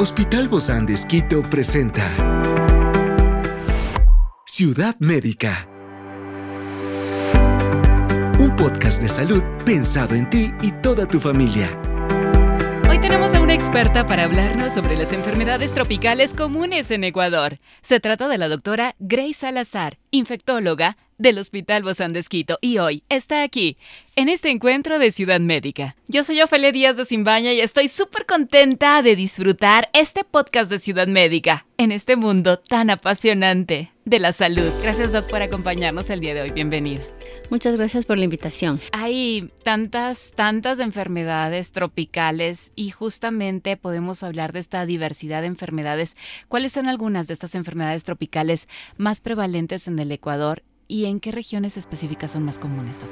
Hospital Bozán de Esquito presenta Ciudad Médica. Un podcast de salud pensado en ti y toda tu familia. Hoy tenemos a una experta para hablarnos sobre las enfermedades tropicales comunes en Ecuador. Se trata de la doctora Grace Salazar, infectóloga del Hospital Bozán de Esquito y hoy está aquí, en este encuentro de Ciudad Médica. Yo soy Ofelia Díaz de Simbaña y estoy súper contenta de disfrutar este podcast de Ciudad Médica en este mundo tan apasionante de la salud. Gracias Doc por acompañarnos el día de hoy. Bienvenida. Muchas gracias por la invitación. Hay tantas, tantas enfermedades tropicales y justamente podemos hablar de esta diversidad de enfermedades. ¿Cuáles son algunas de estas enfermedades tropicales más prevalentes en el Ecuador y en qué regiones específicas son más comunes,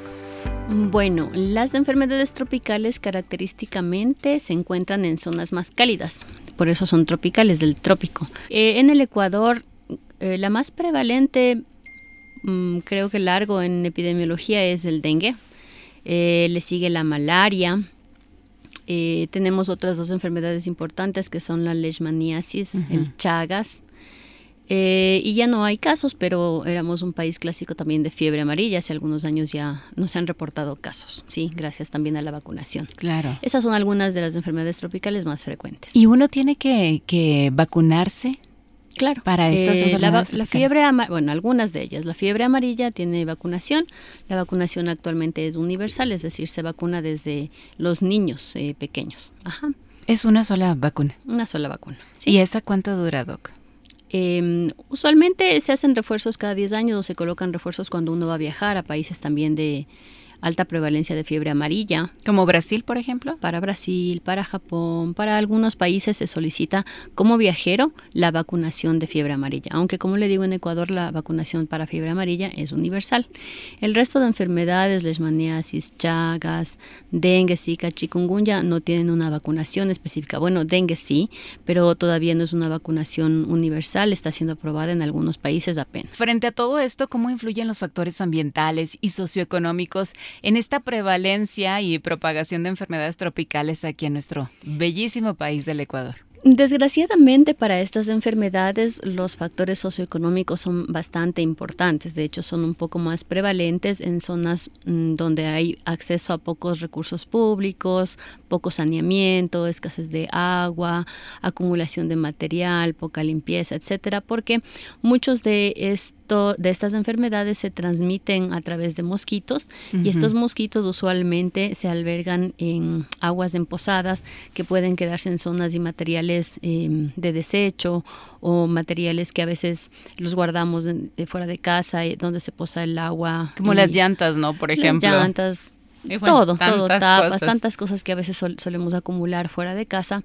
Bueno, las enfermedades tropicales característicamente se encuentran en zonas más cálidas, por eso son tropicales del trópico. Eh, en el Ecuador, eh, la más prevalente, mm, creo que largo en epidemiología, es el dengue. Eh, le sigue la malaria. tenemos otras dos enfermedades importantes que son la leishmaniasis, el chagas eh, y ya no hay casos, pero éramos un país clásico también de fiebre amarilla. Hace algunos años ya no se han reportado casos, sí, gracias también a la vacunación. Claro. Esas son algunas de las enfermedades tropicales más frecuentes. ¿Y uno tiene que, vacunarse? Claro. Para estas eh, la, la, fiebre bueno, algunas de ellas. La fiebre amarilla tiene vacunación. La vacunación actualmente es universal, es decir, se vacuna desde los niños eh, pequeños. Ajá. Es una sola vacuna. Una sola vacuna. ¿Y esa cuánto dura, Doc? Em, usualmente se hacen refuerzos cada 10 años o se colocan refuerzos cuando uno va a viajar a países también de, alta prevalencia de fiebre amarilla. Como Brasil, por ejemplo. Para Brasil, para Japón, para algunos países se solicita como viajero la vacunación de fiebre amarilla, aunque como le digo en Ecuador la vacunación para fiebre amarilla es universal. El resto de enfermedades, leishmaniasis, chagas, dengue, zika, chikungunya no tienen una vacunación específica. Bueno, dengue sí, pero todavía no es una vacunación universal, está siendo aprobada en algunos países apenas. Frente a todo esto, ¿cómo influyen los factores ambientales y socioeconómicos en esta prevalencia y propagación de enfermedades tropicales aquí en nuestro bellísimo país del Ecuador. Desgraciadamente para estas enfermedades los factores socioeconómicos son bastante importantes, de hecho son un poco más prevalentes en zonas mm, donde hay acceso a pocos recursos públicos, poco saneamiento, escasez de agua, acumulación de material, poca limpieza, etcétera, porque muchos de esto, de estas enfermedades se transmiten a través de mosquitos y estos mosquitos usualmente se albergan en aguas emposadas que pueden quedarse en zonas y materiales Em, de desecho o materiales que a veces los guardamos de, fuera de casa y donde se posa el agua. Como las llantas, ¿no? Por ejemplo. Las llantas, todo, todo, tapas, tantas cosas que a veces solemos acumular fuera de casa.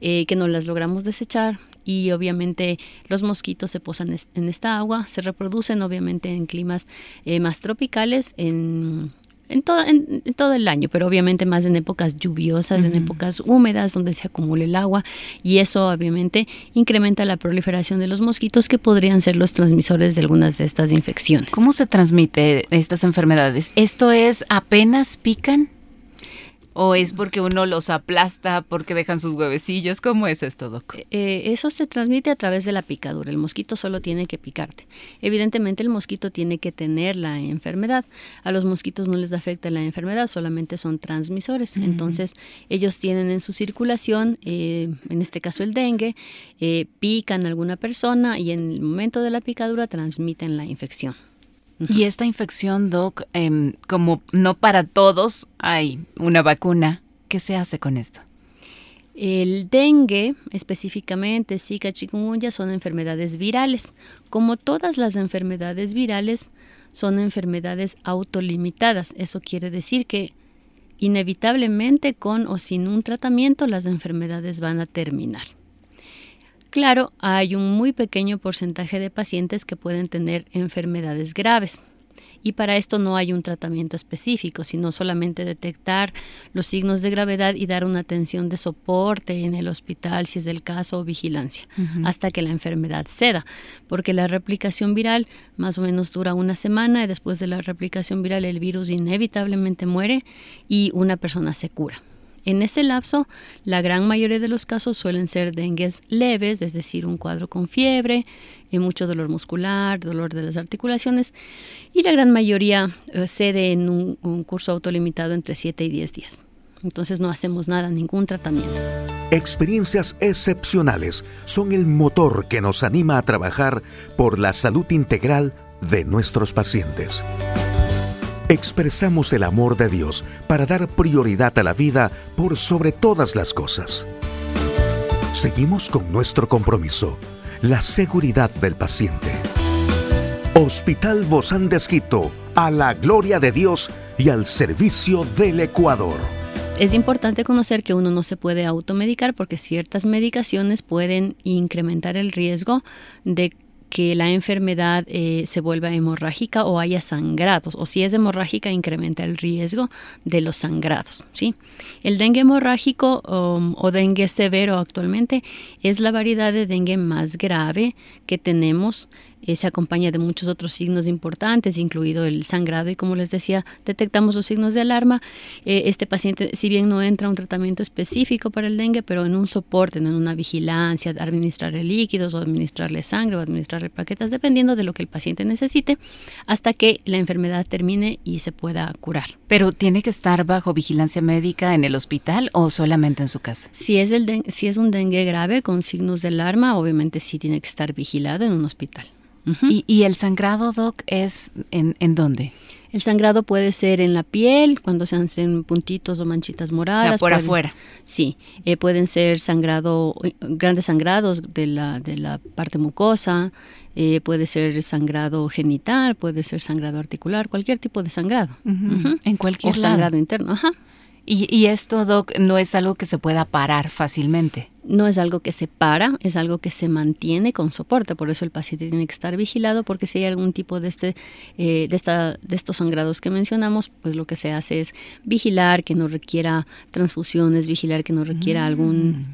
Eh, que no las logramos desechar y obviamente los mosquitos se posan en esta agua, se reproducen obviamente en climas eh, más tropicales, en en, en, todo el año, pero obviamente más en épocas lluviosas, en épocas húmedas donde se acumula el agua y eso obviamente incrementa la proliferación de los mosquitos que podrían ser los transmisores de algunas de estas infecciones. ¿Cómo se transmite estas enfermedades? ¿Esto es apenas pican? ¿O es porque uno los aplasta, porque dejan sus huevecillos? ¿Cómo es esto, Doc? Eh, eh, eso se transmite a través de la picadura. El mosquito solo tiene que picarte. Evidentemente el mosquito tiene que tener la enfermedad. A los mosquitos no les afecta la enfermedad, solamente son transmisores. Entonces ellos tienen en su circulación, eh, en este caso el dengue, pican a alguna persona y en el momento de la picadura transmiten la infección. Y esta infección, Doc, em, como no para todos hay una vacuna, ¿qué se hace con esto? El dengue, específicamente Zika, chikungunya, son enfermedades virales. Como todas las enfermedades virales, son enfermedades autolimitadas. Eso quiere decir que inevitablemente con o sin un tratamiento las enfermedades van a terminar. Claro, hay un muy pequeño porcentaje de pacientes que pueden tener enfermedades graves. Y para esto no hay un tratamiento específico, sino solamente detectar los signos de gravedad y dar una atención de soporte en el hospital, si es el caso, o vigilancia, hasta que la enfermedad ceda, porque la replicación viral más o menos dura una semana y después de la replicación viral el virus inevitablemente muere y una persona se cura. En ese lapso, la gran mayoría de los casos suelen ser dengues leves, es decir, un cuadro con fiebre, y mucho dolor muscular, dolor de las articulaciones, y la gran mayoría eh, cede en un, un curso autolimitado entre 7 y 10 días. Entonces no hacemos nada, ningún tratamiento. Experiencias excepcionales son el motor que nos anima a trabajar por la salud integral de nuestros pacientes. Expresamos el amor de Dios para dar prioridad a la vida por sobre todas las cosas. Seguimos con nuestro compromiso, la seguridad del paciente. Hospital Bozán de Esquito, a la gloria de Dios y al servicio del Ecuador. Es importante conocer que uno no se puede automedicar porque ciertas medicaciones pueden incrementar el riesgo de que la enfermedad eh, se vuelva hemorrágica o haya sangrados, o si es hemorrágica incrementa el riesgo de los sangrados. ¿sí? El dengue hemorrágico um, o dengue severo actualmente es la variedad de dengue más grave que tenemos eh, se acompaña de muchos otros signos importantes, incluido el sangrado, y como les decía, detectamos los signos de alarma. Eh, este paciente, si bien no entra a un tratamiento específico para el dengue, pero en un soporte, en una vigilancia, administrarle líquidos o administrarle sangre o administrarle plaquetas, dependiendo de lo que el paciente necesite, hasta que la enfermedad termine y se pueda curar. ¿Pero tiene que estar bajo vigilancia médica en el hospital o solamente en su casa? Si es, el si es un dengue grave con signos de alarma, obviamente sí tiene que estar vigilado en un hospital. ¿Y, el sangrado, Doc, es en, en dónde? El sangrado puede ser en la piel, cuando se hacen puntitos o manchitas moradas. O sea, por afuera. Sí, eh, pueden ser sangrado, grandes sangrados de la, de la parte mucosa, eh, puede ser sangrado genital, puede ser sangrado articular, cualquier tipo de sangrado. En cualquier o sangrado interno, ajá. Y, esto, Doc, no es algo que se pueda parar fácilmente. No es algo que se para, es algo que se mantiene con soporte. Por eso el paciente tiene que estar vigilado, porque si hay algún tipo de, este, eh, de, esta, de estos sangrados que mencionamos, pues lo que se hace es vigilar que no requiera transfusiones, vigilar que no requiera mm. algún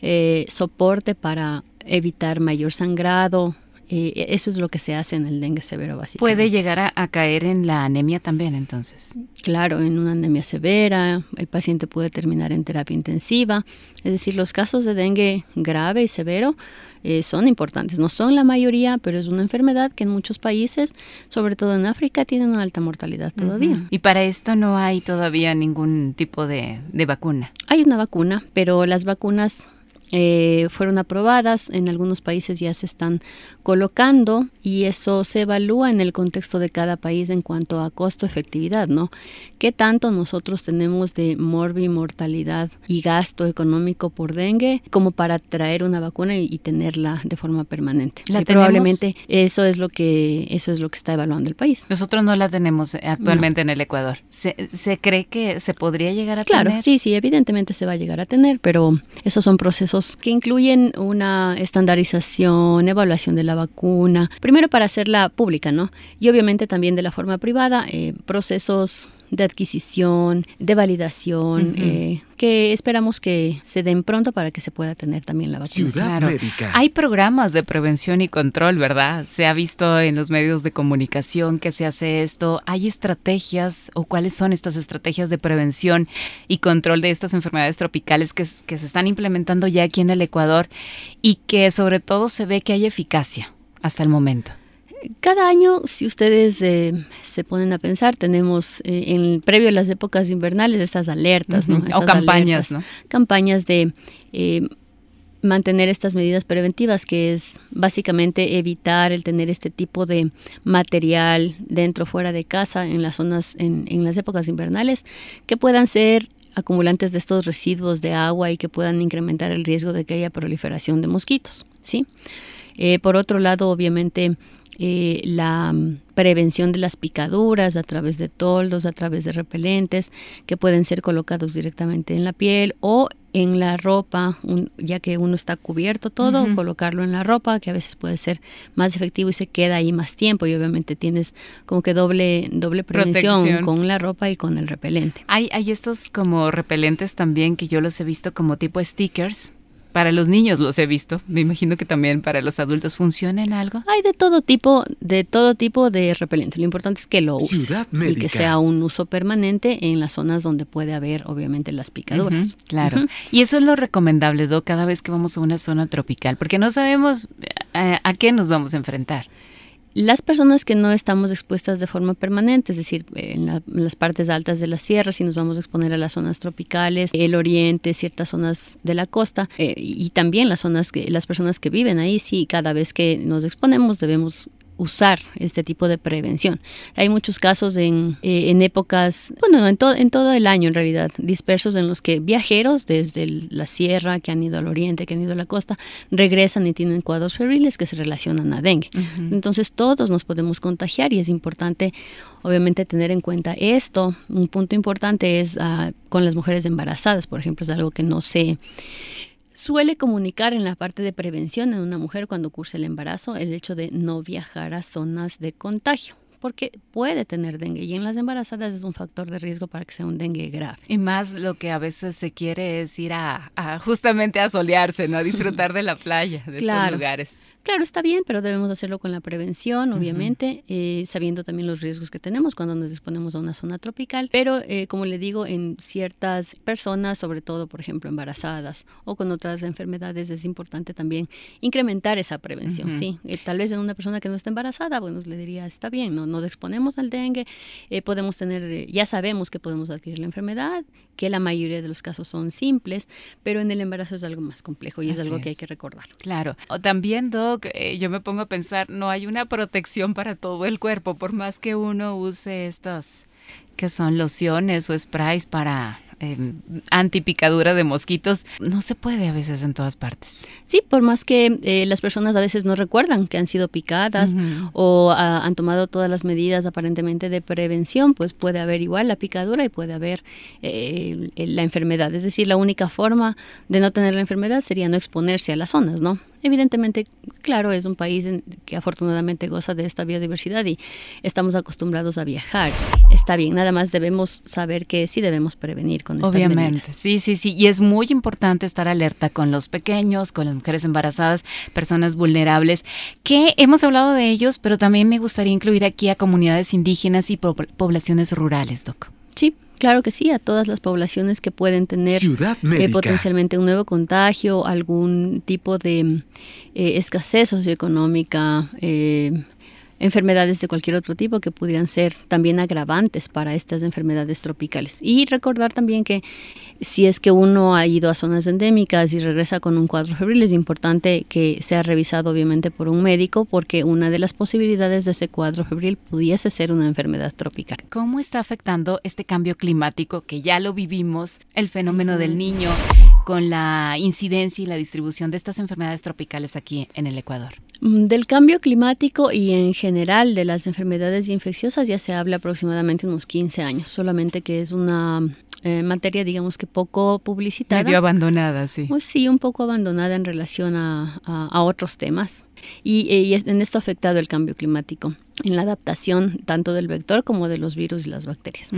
eh, soporte para evitar mayor sangrado, eh, eso es lo que se hace en el dengue severo básicamente. ¿Puede llegar a, caer en la anemia también entonces? Claro, en una anemia severa, el paciente puede terminar en terapia intensiva. Es decir, los casos de dengue grave y severo eh, son importantes. No son la mayoría, pero es una enfermedad que en muchos países, sobre todo en África, tiene una alta mortalidad todavía. Y para esto no hay todavía ningún tipo de vacuna. Hay una vacuna, pero las vacunas eh, fueron aprobadas, en algunos países ya se están colocando y eso se evalúa en el contexto de cada país en cuanto a costo-efectividad, ¿no? ¿Qué tanto nosotros tenemos de morbi, mortalidad y gasto económico por dengue como para traer una vacuna y, tenerla de forma permanente? y probablemente eso es lo que eso es lo que está evaluando el país. Nosotros no la tenemos actualmente en el Ecuador. ¿Se, ¿Se, cree que se podría llegar a tener? Claro, sí, sí, evidentemente se va a llegar a tener, pero esos son procesos que incluyen una estandarización, evaluación de la vacuna, primero para hacerla pública, ¿no? Y obviamente también de la forma privada, eh, procesos de adquisición, de validación, eh, que esperamos que se den pronto para que se pueda tener también la vacuna. Ciudad Médica. Hay programas de prevención y control, ¿verdad? Se ha visto en los medios de comunicación que se hace esto. ¿Hay estrategias o cuáles son estas estrategias de prevención y control de estas enfermedades tropicales que, que se están implementando ya aquí en el Ecuador y que sobre todo se ve que hay eficacia hasta el momento? Cada año, si ustedes eh, se ponen a pensar, tenemos eh, en previo a las épocas invernales estas alertas, ¿no? o campañas, ¿no? Campañas de eh, mantener estas medidas preventivas, que es básicamente evitar el tener este tipo de material dentro o fuera de casa en las zonas, en, en las épocas invernales, que puedan ser acumulantes de estos residuos de agua y que puedan incrementar el riesgo de que haya proliferación de mosquitos, ¿sí? por otro lado, obviamente, eh, la mm, prevención de las picaduras a través de toldos, a través de repelentes que pueden ser colocados directamente en la piel o en la ropa, ya que uno está cubierto todo, colocarlo en la ropa, que a veces puede ser más efectivo y se queda ahí más tiempo y obviamente tienes como que doble, doble prevención con la ropa y con el repelente. Hay, hay estos como repelentes también que yo los he visto como tipo stickers para los niños los he visto. Me imagino que también para los adultos funciona en algo. Hay de todo tipo, de todo tipo de repelente. Lo importante es que lo use y que sea un uso permanente en las zonas donde puede haber, obviamente, las picaduras. claro. Y eso es lo recomendable, Do, cada vez que vamos a una zona tropical, porque no sabemos eh, a qué nos vamos a enfrentar. Las personas que no estamos expuestas de forma permanente, es decir, en, las partes altas de la sierra, si nos vamos a exponer a las zonas tropicales, el oriente, ciertas zonas de la costa eh, y también las zonas que las personas que viven ahí, sí, cada vez que nos exponemos debemos usar este tipo de prevención. Hay muchos casos en, eh, en épocas, bueno, en, en todo el año en realidad, dispersos en los que viajeros desde la sierra, que han ido al oriente, que han ido a la costa, regresan y tienen cuadros febriles que se relacionan a dengue. Entonces todos nos podemos contagiar y es importante obviamente tener en cuenta esto. Un punto importante es ah, con las mujeres embarazadas, por ejemplo, es algo que no se suele comunicar en la parte de prevención en una mujer cuando cursa el embarazo el hecho de no viajar a zonas de contagio porque puede tener dengue y en las embarazadas es un factor de riesgo para que sea un dengue grave. Y más lo que a veces se quiere es ir a, justamente a solearse, ¿no? A disfrutar de la playa, de esos lugares. Claro, está bien, pero debemos hacerlo con la prevención, obviamente, eh, sabiendo también los riesgos que tenemos cuando nos disponemos a una zona tropical. Pero, eh, como le digo, en ciertas personas, sobre todo, por ejemplo, embarazadas o con otras enfermedades, es importante también incrementar esa prevención. Sí, eh, tal vez en una persona que no está embarazada, bueno, le diría, está bien, no nos exponemos al dengue, podemos tener, ya sabemos que podemos adquirir la enfermedad, que la mayoría de los casos son simples, pero en el embarazo es algo más complejo y es algo que hay que recordar. Claro. O también, Doc, eh, yo me pongo a pensar, no hay una protección para todo el cuerpo, por más que uno use estas que son lociones o sprays para eh, antipicadura de mosquitos, no se puede a veces en todas partes. Sí, por más que eh, las personas a veces no recuerdan que han sido picadas o ah, han tomado todas las medidas aparentemente de prevención, pues puede haber igual la picadura y puede haber eh, la enfermedad. Es decir, la única forma de no tener la enfermedad sería no exponerse a las zonas, ¿no? Evidentemente, claro, es un país que afortunadamente goza de esta biodiversidad y estamos acostumbrados a viajar. Está bien, nada más debemos saber que sí debemos prevenir con estas Obviamente, sí, sí, sí. Y es muy importante estar alerta con los pequeños, con las mujeres embarazadas, personas vulnerables, que hemos hablado de ellos, pero también me gustaría incluir aquí a comunidades indígenas y poblaciones rurales, Doc. Sí, Claro que sí, a todas las poblaciones que pueden tener eh, potencialmente un nuevo contagio, algún tipo de eh, escasez socioeconómica, eh, enfermedades de cualquier otro tipo que pudieran ser también agravantes para estas enfermedades tropicales. Y recordar también que si es que uno ha ido a zonas endémicas y regresa con un cuadro febril, es importante que sea revisado obviamente por un médico porque una de las posibilidades de ese cuadro febril pudiese ser una enfermedad tropical. ¿Cómo está afectando este cambio climático que ya lo vivimos, el fenómeno del niño? Con la incidencia y la distribución de estas enfermedades tropicales aquí en el Ecuador? Mm, del cambio climático y en general de las enfermedades infecciosas ya se habla aproximadamente unos 15 años, solamente que es una eh, materia, digamos que poco publicitada. Medio abandonada, sí. Pues sí, un poco abandonada en relación a, a, otros temas. Y, eh, y, en esto ha afectado el cambio climático, en la adaptación tanto del vector como de los virus y las bacterias.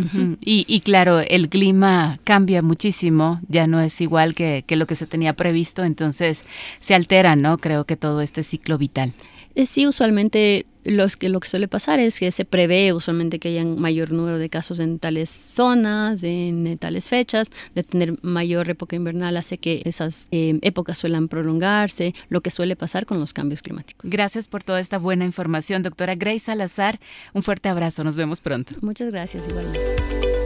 y, y, claro, el clima cambia muchísimo, ya no es igual que, que lo que se tenía previsto, entonces se altera, ¿no? Creo que todo este ciclo vital. Eh, sí, usualmente los que, lo que suele pasar es que se prevé usualmente que haya mayor número de casos en tales zonas, en, eh, tales fechas, de tener mayor época invernal hace que esas eh, épocas suelan prolongarse, lo que suele pasar con los cambios climáticos. Gracias por toda esta buena información, doctora Grace Salazar. Un fuerte abrazo, nos vemos pronto. Muchas gracias, igualmente.